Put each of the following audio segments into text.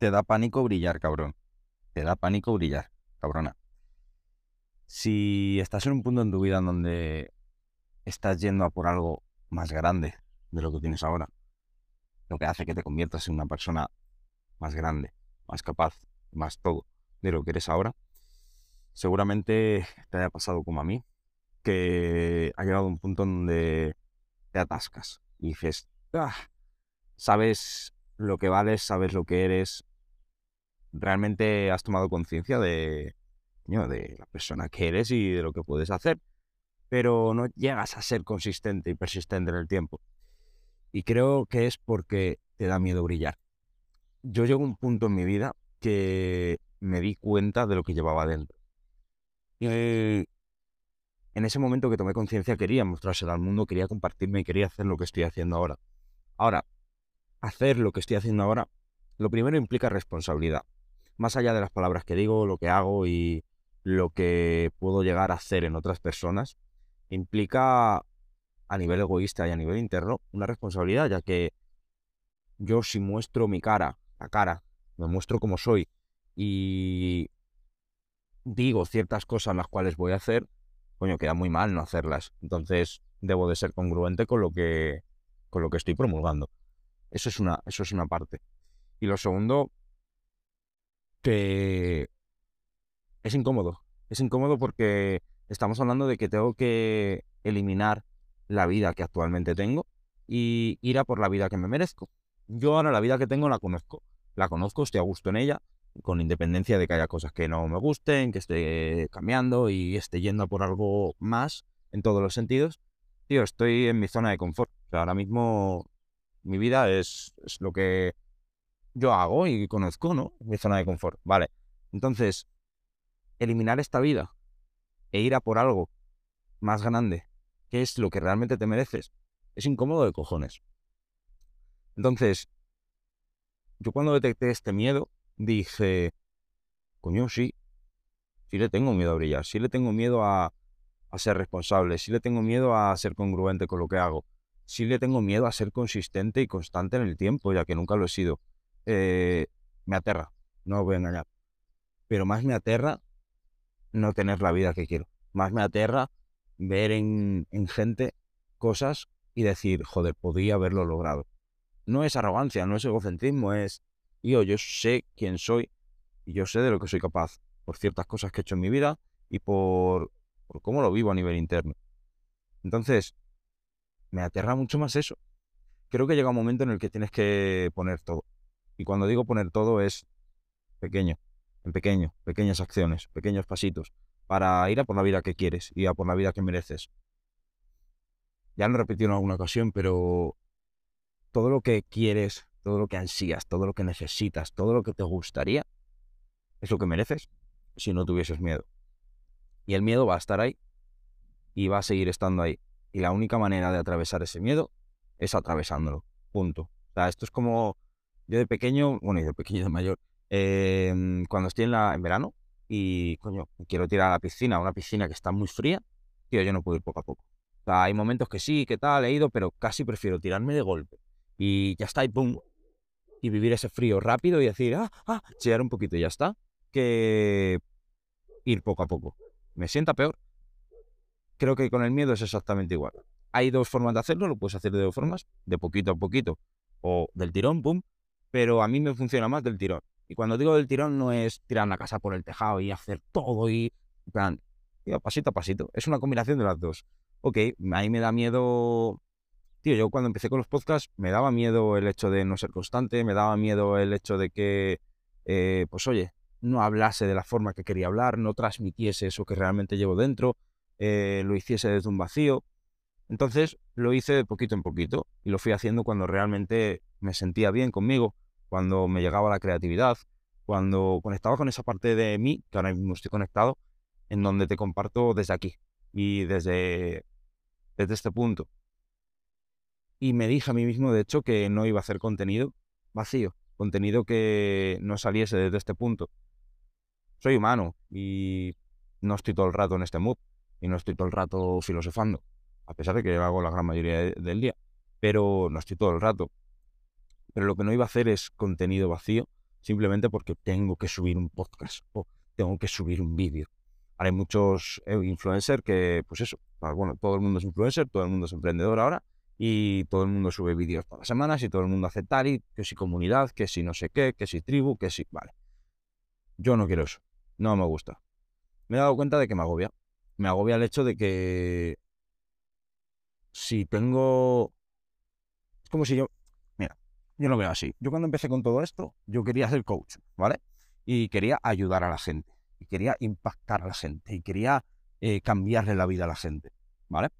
te da pánico brillar, cabrón. Te da pánico brillar, cabrona. Si estás en un punto en tu vida en donde estás yendo a por algo más grande de lo que tienes ahora, lo que hace que te conviertas en una persona más grande, más capaz, más todo de lo que eres ahora, seguramente te haya pasado como a mí, que ha llegado un punto donde te atascas y dices, ah, sabes lo que vales, sabes lo que eres, realmente has tomado conciencia de, de la persona que eres y de lo que puedes hacer, pero no llegas a ser consistente y persistente en el tiempo. Y creo que es porque te da miedo brillar. Yo llego a un punto en mi vida que me di cuenta de lo que llevaba dentro. Y en ese momento que tomé conciencia quería mostrárselo al mundo, quería compartirme y quería hacer lo que estoy haciendo ahora. Ahora, hacer lo que estoy haciendo ahora, lo primero implica responsabilidad. Más allá de las palabras que digo, lo que hago y lo que puedo llegar a hacer en otras personas, implica a nivel egoísta y a nivel interno una responsabilidad, ya que yo si muestro mi cara, la cara, me muestro como soy y digo ciertas cosas las cuales voy a hacer, coño, queda muy mal no hacerlas. Entonces debo de ser congruente con lo que, con lo que estoy promulgando. Eso es una, eso es una parte. Y lo segundo, que es incómodo. Es incómodo porque estamos hablando de que tengo que eliminar la vida que actualmente tengo y ir a por la vida que me merezco. Yo ahora la vida que tengo la conozco. La conozco, estoy a gusto en ella, con independencia de que haya cosas que no me gusten, que esté cambiando y esté yendo por algo más en todos los sentidos. Tío, estoy en mi zona de confort. ahora mismo mi vida es, es lo que yo hago y conozco, ¿no? Mi zona de confort. Vale. Entonces, eliminar esta vida e ir a por algo más grande, que es lo que realmente te mereces, es incómodo de cojones. Entonces, yo cuando detecté este miedo, dije, coño, sí, sí le tengo miedo a brillar, sí le tengo miedo a, a ser responsable, sí le tengo miedo a ser congruente con lo que hago, sí le tengo miedo a ser consistente y constante en el tiempo, ya que nunca lo he sido. Eh, me aterra, no os voy a engañar. Pero más me aterra no tener la vida que quiero. Más me aterra ver en, en gente cosas y decir, joder, podría haberlo logrado. No es arrogancia, no es egocentrismo, es, yo, yo sé quién soy y yo sé de lo que soy capaz por ciertas cosas que he hecho en mi vida y por, por cómo lo vivo a nivel interno. Entonces, me aterra mucho más eso. Creo que llega un momento en el que tienes que poner todo. Y cuando digo poner todo es pequeño, en pequeño, pequeñas acciones, pequeños pasitos, para ir a por la vida que quieres y a por la vida que mereces. Ya lo he repetido en alguna ocasión, pero todo lo que quieres, todo lo que ansías, todo lo que necesitas, todo lo que te gustaría, es lo que mereces si no tuvieses miedo. Y el miedo va a estar ahí y va a seguir estando ahí. Y la única manera de atravesar ese miedo es atravesándolo. Punto. Esto es como yo de pequeño, bueno, y de pequeño de mayor, em, cuando estoy en, la, verano y, coño, quiero tirar a la piscina, a una piscina que está muy fría, tío, yo no puedo ir poco a poco. O sea, hay momentos que sí, que tal, he ido, pero casi prefiero tirarme de golpe. Y ya está, y pum. Y vivir ese frío rápido y decir, ah, ah, chillar un poquito y ya está, que ir poco a poco. Me sienta peor. Creo que con el miedo es exactamente igual. Hay dos formas de hacerlo, lo puedes hacer de dos formas, de poquito a poquito o del tirón, pum, pero a mí me funciona más del tirón. Y cuando digo del tirón no es tirar la casa por el tejado y hacer todo y, plan, pasito a pasito. Es una combinación de las dos. Ok, ahí me da miedo... Tío, yo cuando empecé con los podcasts me daba miedo el hecho de no ser constante, me daba miedo el hecho de que, eh, pues oye, no hablase de la forma que quería hablar, no transmitiese eso que realmente llevo dentro, eh, lo hiciese desde un vacío. Entonces lo hice de poquito en poquito y lo fui haciendo cuando realmente me sentía bien conmigo, cuando me llegaba la creatividad, cuando conectaba con esa parte de mí, que ahora mismo estoy conectado, en donde te comparto desde aquí y desde, desde este punto. Y me dije a mí mismo, de hecho, que no iba a hacer contenido vacío, contenido que no saliese desde este punto. Soy humano y no estoy todo el rato en este mood y no estoy todo el rato filosofando a pesar de que hago la gran mayoría del día, pero no estoy todo el rato. Pero lo que no iba a hacer es contenido vacío, simplemente porque tengo que subir un podcast o tengo que subir un vídeo. hay muchos eh, influencers que, pues eso, bueno, todo el mundo es influencer, todo el mundo es emprendedor ahora y todo el mundo sube vídeos todas las semanas y todo el mundo hace tari, que si comunidad, que si no sé qué, que si tribu, que si... Vale. Yo no quiero eso. No me gusta. Me he dado cuenta de que me agobia. Me agobia el hecho de que si tengo... Es como si yo... Yo lo veo así. Yo cuando empecé con todo esto, yo quería ser coach, ¿vale? Y quería ayudar a la gente. Y quería impactar a la gente. Y quería eh, cambiarle la vida a la gente, ¿vale?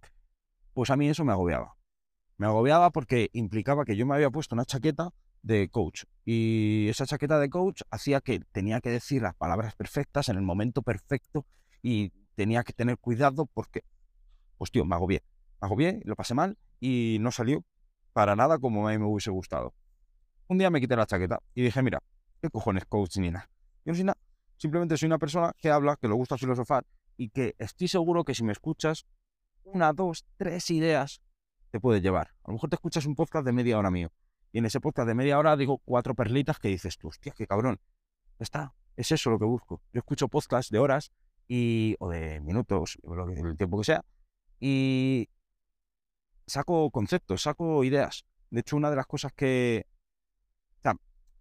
Pues a mí eso me agobiaba. Me agobiaba porque implicaba que yo me había puesto una chaqueta de coach. Y esa chaqueta de coach hacía que tenía que decir las palabras perfectas en el momento perfecto y tenía que tener cuidado porque, pues tío, me agobié hago bien, lo pasé mal y no salió para nada como a mí me hubiese gustado. Un día me quité la chaqueta y dije, mira, ¿qué cojones coach ni nada? Yo no soy nada. Simplemente soy una persona que habla, que le gusta filosofar y que estoy seguro que si me escuchas una, dos, tres ideas te puede llevar. A lo mejor te escuchas un podcast de media hora mío y en ese podcast de media hora digo cuatro perlitas que dices tú, hostia, qué cabrón. Está, es eso lo que busco. Yo escucho podcasts de horas y, o de minutos, o lo el tiempo que sea, y saco conceptos, saco ideas. De hecho, una de las cosas que...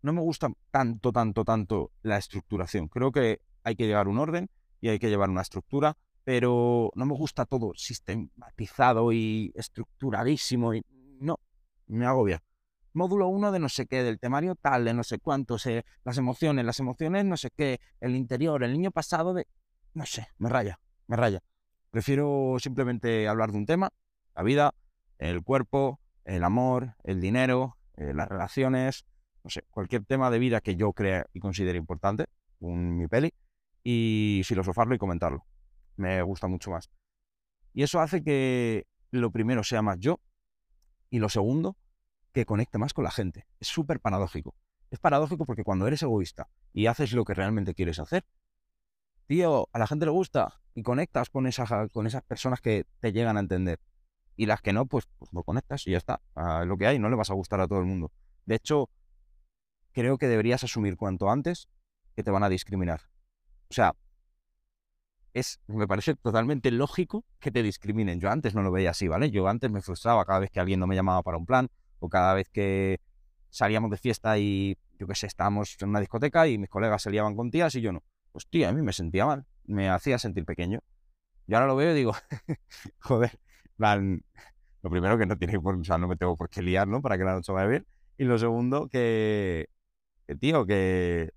No me gusta tanto, tanto, tanto la estructuración. Creo que hay que llevar un orden y hay que llevar una estructura, pero no me gusta todo sistematizado y estructuradísimo. Y no, me agobia. Módulo 1 de no sé qué, del temario tal, de no sé cuánto, sé, las emociones, las emociones, no sé qué, el interior, el niño pasado de... No sé, me raya, me raya. Prefiero simplemente hablar de un tema, la vida, el cuerpo, el amor, el dinero, eh, las relaciones, no sé, cualquier tema de vida que yo crea y considere importante, un, mi peli, y filosofarlo y comentarlo. Me gusta mucho más. Y eso hace que lo primero sea más yo y lo segundo, que conecte más con la gente. Es súper paradójico. Es paradójico porque cuando eres egoísta y haces lo que realmente quieres hacer, tío, a la gente le gusta y conectas con, con esas personas que te llegan a entender y las que no, pues, pues no conectas y ya está. Ah, lo que hay, no le vas a gustar a todo el mundo. De hecho, creo que deberías asumir cuanto antes que te van a discriminar. O sea, es, me parece totalmente lógico que te discriminen. Yo antes no lo veía así, ¿vale? Yo antes me frustraba cada vez que alguien no me llamaba para un plan o cada vez que salíamos de fiesta y, yo qué sé, estábamos en una discoteca y mis colegas se liaban con tías y yo no. Pues tío, a mí me sentía mal, me hacía sentir pequeño. Y ahora lo veo y digo, joder, lo primero que no tiene por, o sea, no me tengo por qué liar, ¿no? Para que la noche vaya bien. Y lo segundo, que, tío, que,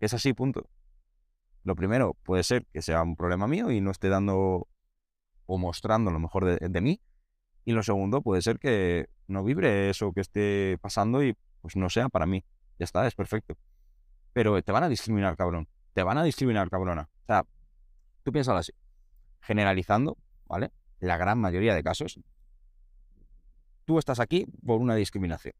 es así, punto. Lo primero puede ser que sea un problema mío y no esté dando o mostrando lo mejor de, mí. Y lo segundo puede ser que no vibre eso que esté pasando y pues no sea para mí. Ya está, es perfecto. Pero te van a discriminar, cabrón. Te van a discriminar, cabrona. O sea, tú piensas así. Generalizando, ¿vale? la gran mayoría de casos, tú estás aquí por una discriminación.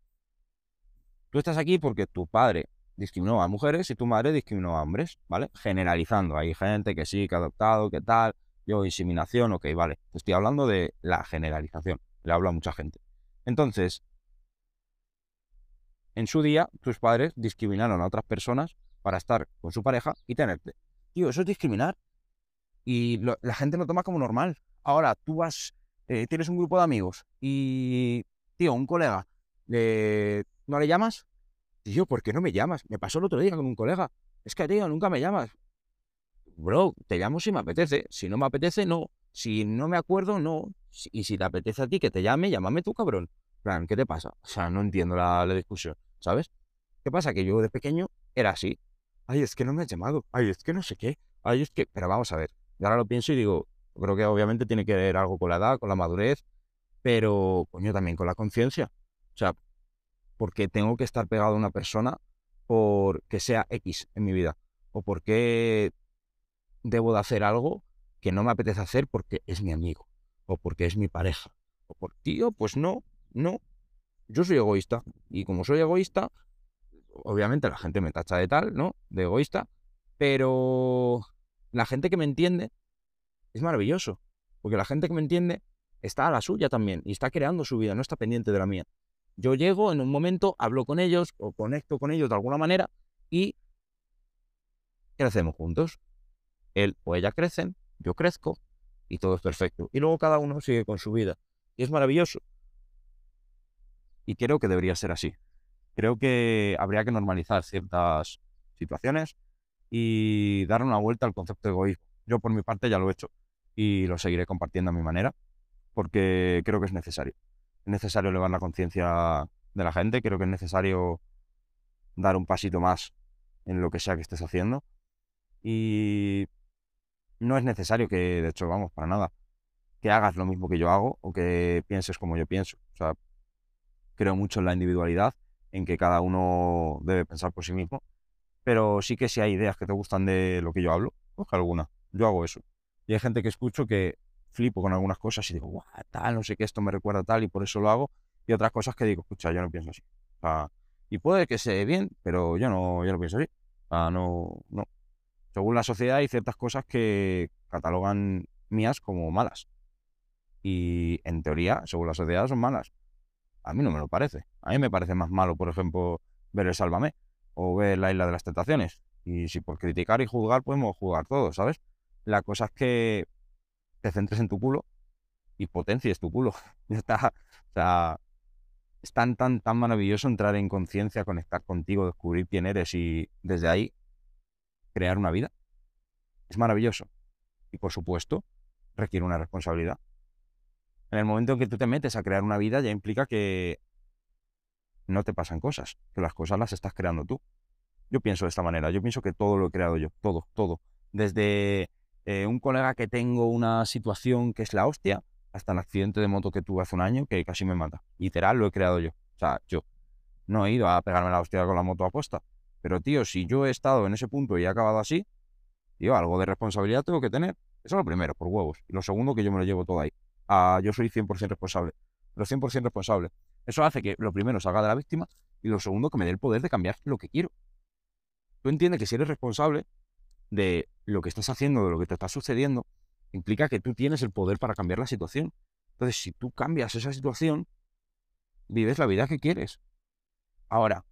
Tú estás aquí porque tu padre discriminó a mujeres y tu madre discriminó a hombres, ¿vale? Generalizando. Hay gente que sí, que ha adoptado, que tal, yo inseminación, ok, vale. Estoy hablando de la generalización. Le hablo a mucha gente. Entonces, en su día, tus padres discriminaron a otras personas para estar con su pareja y tenerte. Tío, eso es discriminar. Y la gente lo toma como normal. Ahora, tú vas, eh, tienes un grupo de amigos y, tío, un colega, ¿no le llamas? Tío, ¿por qué no me llamas? Me pasó el otro día con un colega. Es que, tío, nunca me llamas. Bro, te llamo si me apetece. Si no me apetece, no. Si no me acuerdo, no. Y si te apetece a ti que te llame, llámame tú, cabrón. plan, ¿qué te pasa? O sea, no entiendo la, la discusión, ¿sabes? ¿Qué pasa? Que yo de pequeño era así. Ay, es que no me has llamado. Ay, es que no sé qué. Ay, es que... Pero vamos a ver. Y ahora lo pienso y digo, creo que obviamente tiene que ver algo con la edad, con la madurez, pero coño, también con la conciencia. Sea, porque tengo que estar pegado a una persona porque sea X en mi vida. O porque debo de hacer algo que no me apetece hacer porque es mi amigo. O porque es mi pareja. O por tío, pues no, no. Yo soy egoísta. Y como soy egoísta, obviamente la gente me tacha de tal, ¿no? De egoísta. Pero la gente que me entiende es maravilloso, porque la gente que me entiende está a la suya también y está creando su vida, no está pendiente de la mía. Yo llego en un momento, hablo con ellos o conecto con ellos de alguna manera y crecemos juntos. Él o ella crecen, yo crezco y todo es perfecto. Y luego cada uno sigue con su vida. Y es maravilloso. Y creo que debería ser así. Creo que habría que normalizar ciertas situaciones y dar una vuelta al concepto de egoísmo. Yo por mi parte ya lo he hecho y lo seguiré compartiendo a mi manera porque creo que es necesario. Es necesario elevar la conciencia de la gente, creo que es necesario dar un pasito más en lo que sea que estés haciendo y no es necesario que, de hecho, vamos, para nada, que hagas lo mismo que yo hago o que pienses como yo pienso. Creo mucho en la individualidad, en que cada uno debe pensar por sí mismo, pero sí que si hay ideas que te gustan de lo que yo hablo, coge alguna. Yo hago eso. Y hay gente que escucho que flipo con algunas cosas y digo, guau, tal, no sé qué, esto me recuerda tal y por eso lo hago. Y otras cosas que digo, escucha, yo no pienso así. Y puede que sea bien, pero yo no, yo no pienso así. No, no. Según la sociedad hay ciertas cosas que catalogan mías como malas. Y en teoría, según la sociedad, son malas. A mí no me lo parece. A mí me parece más malo, por ejemplo, ver el Sálvame o ver la Isla de las Tentaciones. Y si por criticar y juzgar podemos jugar todos, ¿sabes? La cosa es que te centres en tu culo y potencies tu culo. está. O sea, es tan, tan, tan maravilloso entrar en conciencia, conectar contigo, descubrir quién eres y desde ahí crear una vida. Es maravilloso. Y por supuesto, requiere una responsabilidad. En el momento en que tú te metes a crear una vida ya implica que no te pasan cosas, que las cosas las estás creando tú. Yo pienso de esta manera, yo pienso que todo lo he creado yo, todo, todo. Desde eh, un colega que tengo una situación que es la hostia, hasta el accidente de moto que tuve hace un año que casi me mata. Literal, lo he creado yo. O sea, yo no he ido a pegarme la hostia con la moto apuesta. Pero, tío, si yo he estado en ese punto y he acabado así, tío, algo de responsabilidad tengo que tener. Eso es lo primero, por huevos. Y lo segundo, que yo me lo llevo todo ahí. Ah, yo soy 100% responsable. Pero 100% responsable. Eso hace que lo primero salga de la víctima y lo segundo, que me dé el poder de cambiar lo que quiero. Tú entiendes que si eres responsable de lo que estás haciendo, de lo que te está sucediendo, implica que tú tienes el poder para cambiar la situación. Entonces, si tú cambias esa situación, vives la vida que quieres. Ahora,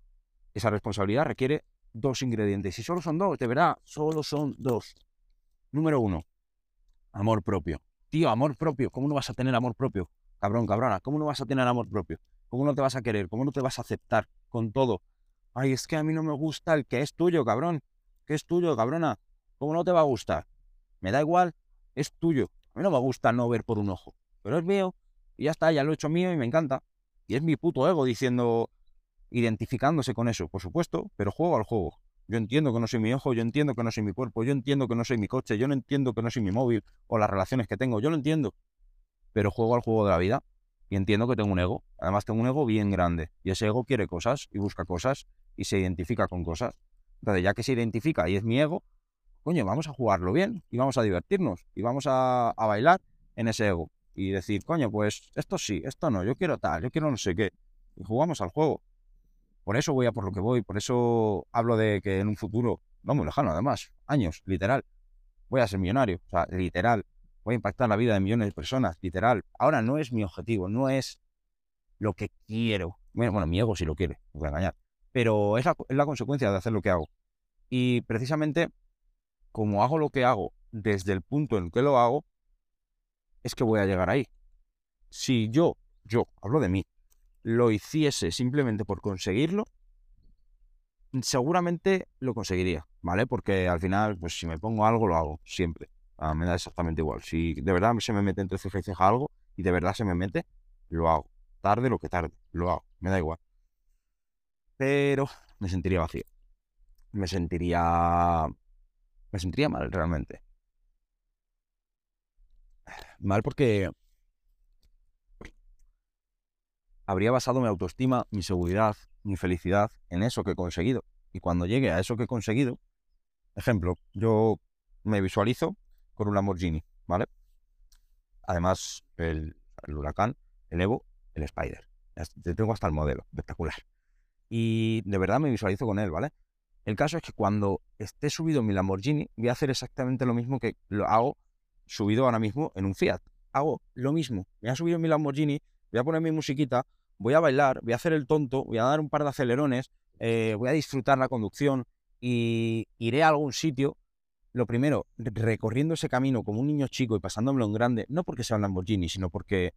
esa responsabilidad requiere dos ingredientes. Y solo son dos, de verdad, solo son dos. Número uno, amor propio. Tío, amor propio. ¿Cómo no vas a tener amor propio? Cabrón, cabrona, ¿cómo no vas a tener amor propio? ¿Cómo no te vas a querer? ¿Cómo no te vas a aceptar con todo? Ay, es que a mí no me gusta el que es tuyo, cabrón. ¿Qué es tuyo, cabrona? ¿Cómo no te va a gustar? Me da igual, es tuyo. A mí no me gusta no ver por un ojo, pero es mío y ya está, ya lo he hecho mío y me encanta. Y es mi puto ego diciendo, identificándose con eso, por supuesto, pero juego al juego. Yo entiendo que no soy mi ojo, yo entiendo que no soy mi cuerpo, yo entiendo que no soy mi coche, yo no entiendo que no soy mi móvil o las relaciones que tengo, yo lo entiendo. Pero juego al juego de la vida y entiendo que tengo un ego. Además tengo un ego bien grande y ese ego quiere cosas y busca cosas y se identifica con cosas. Entonces, ya que se identifica y es mi ego, coño, vamos a jugarlo bien y vamos a divertirnos y vamos a, a bailar en ese ego y decir, coño, pues esto sí, esto no, yo quiero tal, yo quiero no sé qué. Y jugamos al juego. Por eso voy a por lo que voy, por eso hablo de que en un futuro, no muy lejano además, años, literal, voy a ser millonario, o sea, literal, voy a impactar la vida de millones de personas, literal. Ahora no es mi objetivo, no es lo que quiero. Bueno, mi ego sí lo quiere, no voy a engañar, pero es la, es la consecuencia de hacer lo que hago. Y precisamente como hago lo que hago desde el punto en que lo hago, es que voy a llegar ahí. Si yo, yo, hablo de mí, lo hiciese simplemente por conseguirlo, seguramente lo conseguiría, ¿vale? Porque al final, pues si me pongo algo, lo hago, siempre. Ah, me da exactamente igual. Si de verdad se me mete entre ceja y ceja algo, y de verdad se me mete, lo hago. Tarde lo que tarde, lo hago, me da igual. Pero me sentiría vacío. Me sentiría... Me sentiría mal realmente. Mal porque habría basado mi autoestima, mi seguridad, mi felicidad en eso que he conseguido. Y cuando llegue a eso que he conseguido, ejemplo, yo me visualizo con un Lamborghini, ¿vale? Además, el, huracán, el Evo, el Spider. Tengo hasta el modelo, espectacular. Y de verdad me visualizo con él, ¿vale? El caso es que cuando esté subido mi Lamborghini, voy a hacer exactamente lo mismo que lo hago subido ahora mismo en un Fiat. Hago lo mismo. Me voy a subir mi Lamborghini, voy a poner mi musiquita, voy a bailar, voy a hacer el tonto, voy a dar un par de acelerones, eh, voy a disfrutar la conducción y iré a algún sitio. Lo primero, recorriendo ese camino como un niño chico y pasándomelo en grande, no porque sea un Lamborghini, sino porque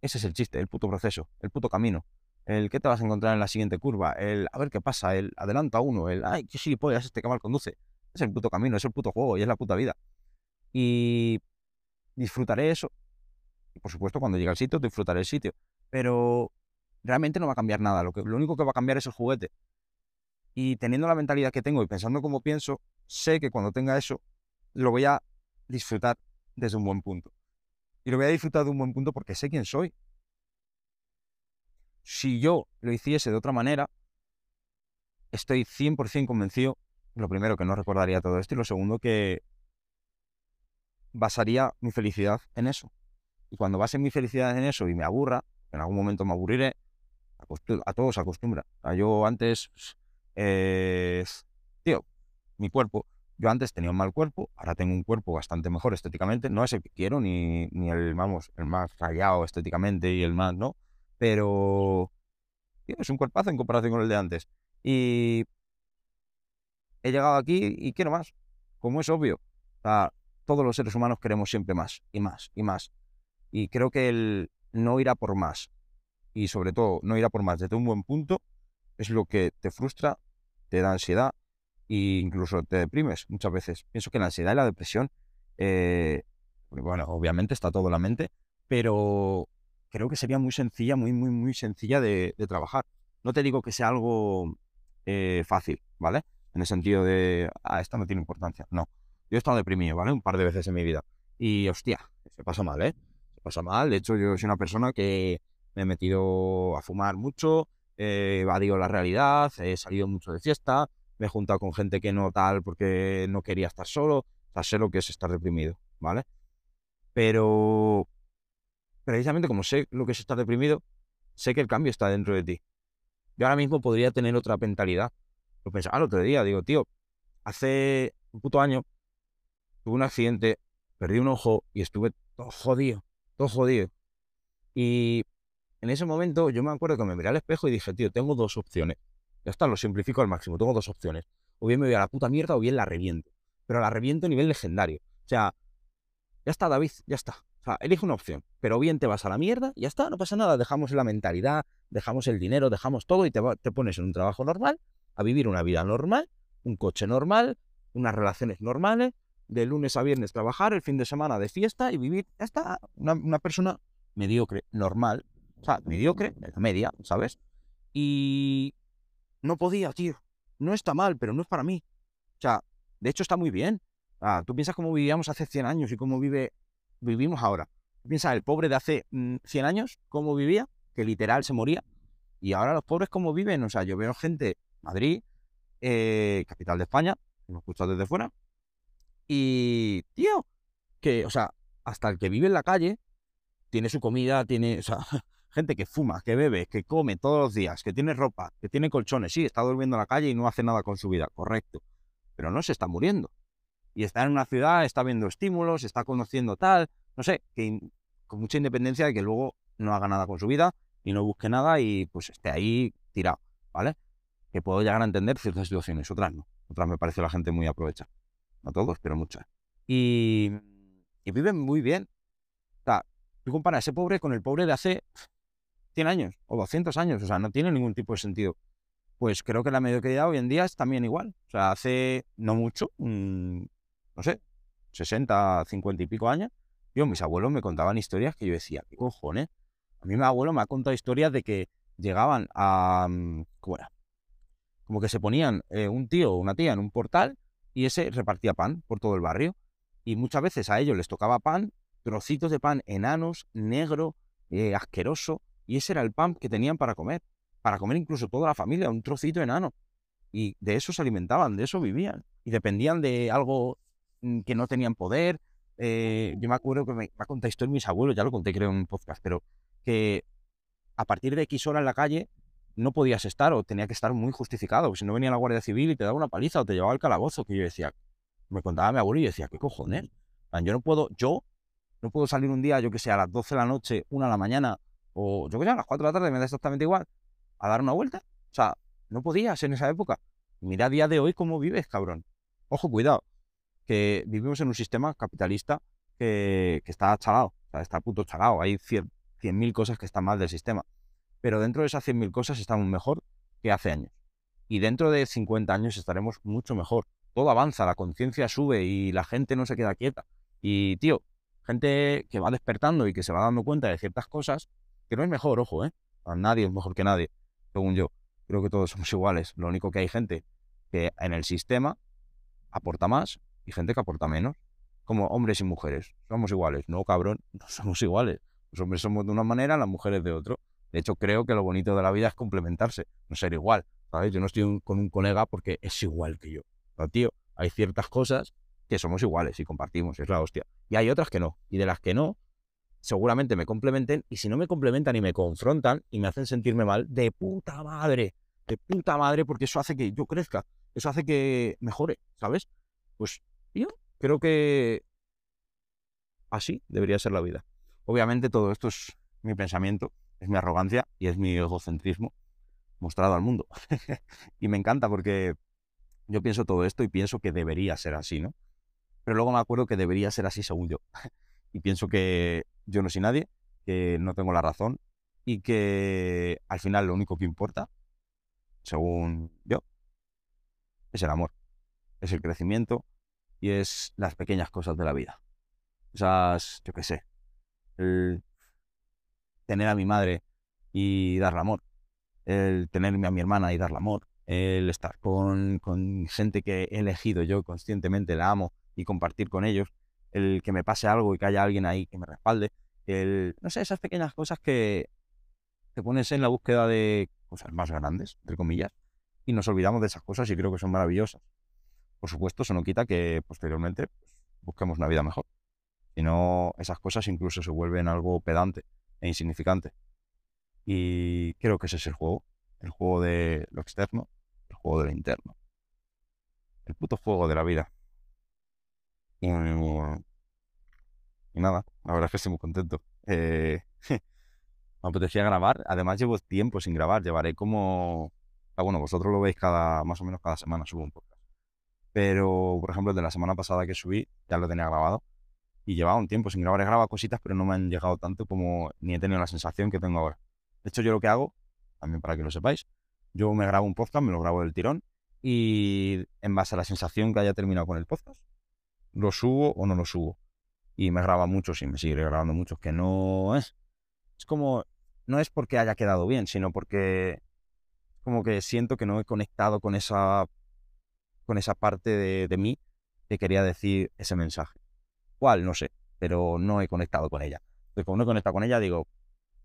ese es el chiste, el puto proceso, el puto camino. El qué te vas a encontrar en la siguiente curva, el a ver qué pasa, el adelanta uno, el ay, qué gilipollas este que mal conduce. Es el puto camino, es el puto juego y es la puta vida. Y disfrutaré eso. Y por supuesto, cuando llegue al sitio, disfrutaré el sitio. Pero realmente no va a cambiar nada. Lo, que, lo único que va a cambiar es el juguete. Y teniendo la mentalidad que tengo y pensando como pienso, sé que cuando tenga eso, lo voy a disfrutar desde un buen punto. Y lo voy a disfrutar de un buen punto porque sé quién soy. Si yo lo hiciese de otra manera, estoy 100% convencido, lo primero, que no recordaría todo esto, y lo segundo, que basaría mi felicidad en eso. Y cuando base mi felicidad en eso y me aburra, en algún momento me aburriré, a todos acostumbra. yo antes, eh, tío, mi cuerpo, yo antes tenía un mal cuerpo, ahora tengo un cuerpo bastante mejor estéticamente, no es el que quiero, ni, ni el, vamos, el más rayado estéticamente y el más, ¿no? Pero, es un cuerpazo en comparación con el de antes. Y he llegado aquí y quiero más, como es obvio. todos los seres humanos queremos siempre más y más y más. Y creo que el no ir a por más, y sobre todo no ir a por más desde un buen punto es lo que te frustra, te da ansiedad e incluso te deprimes muchas veces. Pienso que la ansiedad y la depresión, eh, bueno, obviamente está todo en la mente, pero creo que sería muy sencilla, muy, muy, muy sencilla de, trabajar. No te digo que sea algo eh, fácil, ¿vale? En el sentido de, ah, esto no tiene importancia. No. Yo he estado deprimido, ¿vale? Un par de veces en mi vida. Y hostia, se pasa mal, ¿eh? Se pasa mal. De hecho, yo soy una persona que me he metido a fumar mucho, he evadido la realidad, he salido mucho de fiesta, me he juntado con gente que no tal porque no quería estar solo, o sea, sé lo que es estar deprimido, ¿vale? Pero precisamente como sé lo que es estar deprimido, sé que el cambio está dentro de ti. Yo ahora mismo podría tener otra mentalidad. Lo pensaba el otro día, digo, tío, hace un puto año tuve un accidente, perdí un ojo y estuve todo jodido, todo jodido. Y en ese momento yo me acuerdo que me miré al espejo y dije, tío, tengo dos opciones. Ya está, lo simplifico al máximo, tengo dos opciones. O bien me voy a la puta mierda o bien la reviento. Pero la reviento a nivel legendario. O sea, ya está, David, ya está. O sea, elige una opción. Pero bien te vas a la mierda, y ya está, no pasa nada. Dejamos la mentalidad, dejamos el dinero, dejamos todo y te, te pones en un trabajo normal, a vivir una vida normal, un coche normal, unas relaciones normales, de lunes a viernes trabajar, el fin de semana de fiesta y vivir, ya está, una, persona mediocre, normal, o sea, mediocre, media, ¿sabes? Y no podía, tío. No está mal, pero no es para mí. O sea, de hecho está muy bien. Ah, tú piensas cómo vivíamos hace 100 años y cómo vive, vivimos ahora. Piensa el pobre de hace 100 mm, años, cómo vivía, que literal se moría. Y ahora los pobres cómo viven. O sea, yo veo gente, Madrid, eh, capital de España, hemos escuchado desde fuera. Y, tío, que, o sea, hasta el que vive en la calle tiene su comida, tiene, o sea, gente que fuma, que bebe, que come todos los días, que tiene ropa, que tiene colchones, sí, está durmiendo en la calle y no hace nada con su vida, correcto, pero no se está muriendo. Y está en una ciudad, está viendo estímulos, está conociendo tal, no sé, que con mucha independencia de que luego no haga nada con su vida y no busque nada y pues esté ahí tirado, ¿vale? Que puedo llegar a entender ciertas situaciones, otras no. Otras me parece la gente muy aprovechada. No todos, pero muchas. Y, y viven muy bien. O sea, tú comparas ese pobre con el pobre de hace 100 años o 200 años, o sea, no tiene ningún tipo de sentido. Pues creo que la mediocridad hoy en día es también igual. O sea, hace no mucho, no sé, 60, 50 y pico años, yo, mis abuelos me contaban historias que yo decía, ¿qué cojones? A mí mi abuelo me ha contado historias de que llegaban a... Mm, ¿Cómo era? Como que se ponían eh, un tío o una tía en un portal y ese repartía pan por todo el barrio. Y muchas veces a ellos les tocaba pan, trocitos de pan enanos, negro, eh, asqueroso, y ese era el pan que tenían para comer, para comer incluso toda la familia, un trocito enano. Y de eso se alimentaban, de eso vivían. Y dependían de algo que no tenían poder. Eh, yo me acuerdo que me, ha contado en mis abuelos, ya lo conté creo en un podcast, pero que a partir de X hora en la calle no podías estar o tenía que estar muy justificado, si no venía la Guardia Civil y te daba una paliza o te llevaba al calabozo, que yo decía, me contaba mi abuelo y decía, ¿qué cojones? Yo no puedo, yo no puedo salir un día, yo que sé, a las 12 de la noche, una de la mañana, o yo que sé, a las 4 de la tarde me da exactamente igual, a dar una vuelta. O sea, no podías en esa época. Mira a día de hoy cómo vives, cabrón. Ojo, cuidado, que vivimos en un sistema capitalista que, está chalado, está puto chalado. Hay 100.000 cosas que están mal del sistema. Pero dentro de esas 100.000 cosas estamos mejor que hace años. Y dentro de 50 años estaremos mucho mejor. Todo avanza, la conciencia sube y la gente no se queda quieta. Y, tío, gente que va despertando y que se va dando cuenta de ciertas cosas, que no es mejor, ojo, ¿eh? nadie es mejor que nadie, según yo. Creo que todos somos iguales. Lo único que hay gente que en el sistema aporta más y gente que aporta menos. Como hombres y mujeres. Somos iguales. No, cabrón, no somos iguales. Los hombres somos de una manera, las mujeres de otro. De hecho, creo que lo bonito de la vida es complementarse, no ser igual. ¿sabes? Yo no estoy con un colega porque es igual que yo. Pero, tío, hay ciertas cosas que somos iguales y compartimos, es la hostia. Y hay otras que no. Y de las que no, seguramente me complementen. Y si no me complementan y me confrontan y me hacen sentirme mal, de puta madre. De puta madre, porque eso hace que yo crezca. Eso hace que mejore, ¿sabes? Pues yo creo que así debería ser la vida. Obviamente todo esto es mi pensamiento, es mi arrogancia y es mi egocentrismo mostrado al mundo. y me encanta porque yo pienso todo esto y pienso que debería ser así, ¿no? Pero luego me acuerdo que debería ser así según yo. y pienso que yo no soy nadie, que no tengo la razón y que al final lo único que importa, según yo, es el amor, es el crecimiento y es las pequeñas cosas de la vida. Esas, yo qué sé, el tener a mi madre y darle amor, el tenerme a mi hermana y darle amor, el estar con, con gente que he elegido yo conscientemente, la amo y compartir con ellos, el que me pase algo y que haya alguien ahí que me respalde, el, no sé, esas pequeñas cosas que te pones en la búsqueda de cosas más grandes, entre comillas, y nos olvidamos de esas cosas y creo que son maravillosas. Por supuesto, eso no quita que posteriormente pues, busquemos una vida mejor. Si no, esas cosas incluso se vuelven algo pedante e insignificante. Y creo que ese es el juego. El juego de lo externo, el juego de lo interno. El puto juego de la vida. Y, nada, la verdad es que estoy muy contento. Eh, me apetecía grabar. Además llevo tiempo sin grabar. Llevaré como... Ah, bueno, vosotros lo veis cada, más o menos cada semana subo un podcast. Pero, por ejemplo, de la semana pasada que subí, ya lo tenía grabado. Y llevaba un tiempo sin grabar. He grabado cositas, pero no me han llegado tanto como ni he tenido la sensación que tengo ahora. De hecho, yo lo que hago, también para que lo sepáis, yo me grabo un podcast, me lo grabo del tirón y en base a la sensación que haya terminado con el podcast, lo subo o no lo subo. Y me graba muchos y me sigue grabando muchos que no es. Es como, no es porque haya quedado bien, sino porque como que siento que no he conectado con esa, con esa parte de, mí que quería decir ese mensaje. ¿Cuál? No sé, pero no he conectado con ella. Entonces, como no he conectado con ella, digo,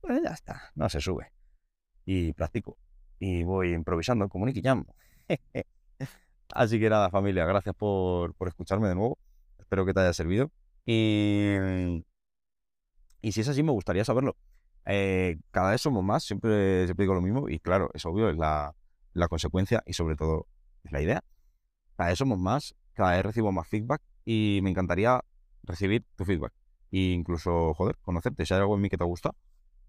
pues ya está, no se sube. Y practico. Y voy improvisando como Nicky Jam. Así que nada, familia, gracias por, por escucharme de nuevo. Espero que te haya servido. Y, y si es así, me gustaría saberlo. Eh, cada vez somos más, siempre, siempre digo lo mismo. Y claro, es obvio, es la, la consecuencia y sobre todo es la idea. Cada vez somos más, cada vez recibo más feedback y me encantaría recibir tu feedback. E incluso, joder, conocerte. Si hay algo en mí que te gusta,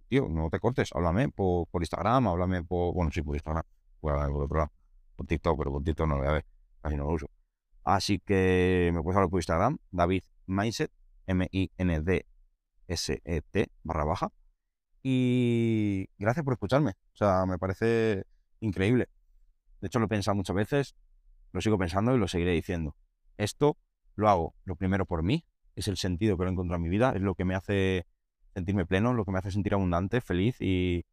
tío, no te cortes, háblame por, por Instagram, háblame por, bueno, sí, por Instagram, por, por, por TikTok, pero por TikTok no lo voy a ver, casi no lo uso. Así que me puedes hablar por Instagram, David Mindset, M-I-N-D-S-E-T, barra baja. Y gracias por escucharme. O sea, me parece increíble. De hecho, lo he pensado muchas veces, lo sigo pensando y lo seguiré diciendo. Esto lo hago lo primero por mí, es el sentido que lo he encontrado en mi vida, es lo que me hace sentirme pleno, lo que me hace sentir abundante, feliz y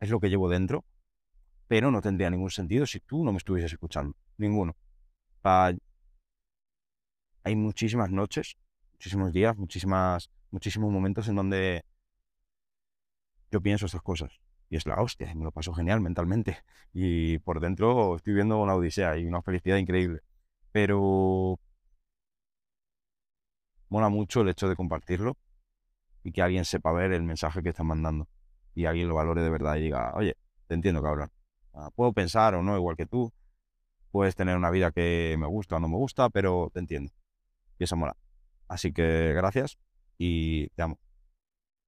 es lo que llevo dentro. Pero no tendría ningún sentido si tú no me estuvieses escuchando. Ninguno. hay muchísimas noches, muchísimos días, muchísimas, muchísimos momentos en donde yo pienso estas cosas. Y es la hostia, me lo paso genial mentalmente. Y por dentro estoy viendo una odisea y una felicidad increíble. Pero mola mucho el hecho de compartirlo y que alguien sepa ver el mensaje que están mandando. Y alguien lo valore de verdad y diga, oye, te entiendo, cabrón. Ah, puedo pensar o no igual que tú. Puedes tener una vida que me gusta o no me gusta, pero te entiendo. Y eso mola. Así que gracias y te amo.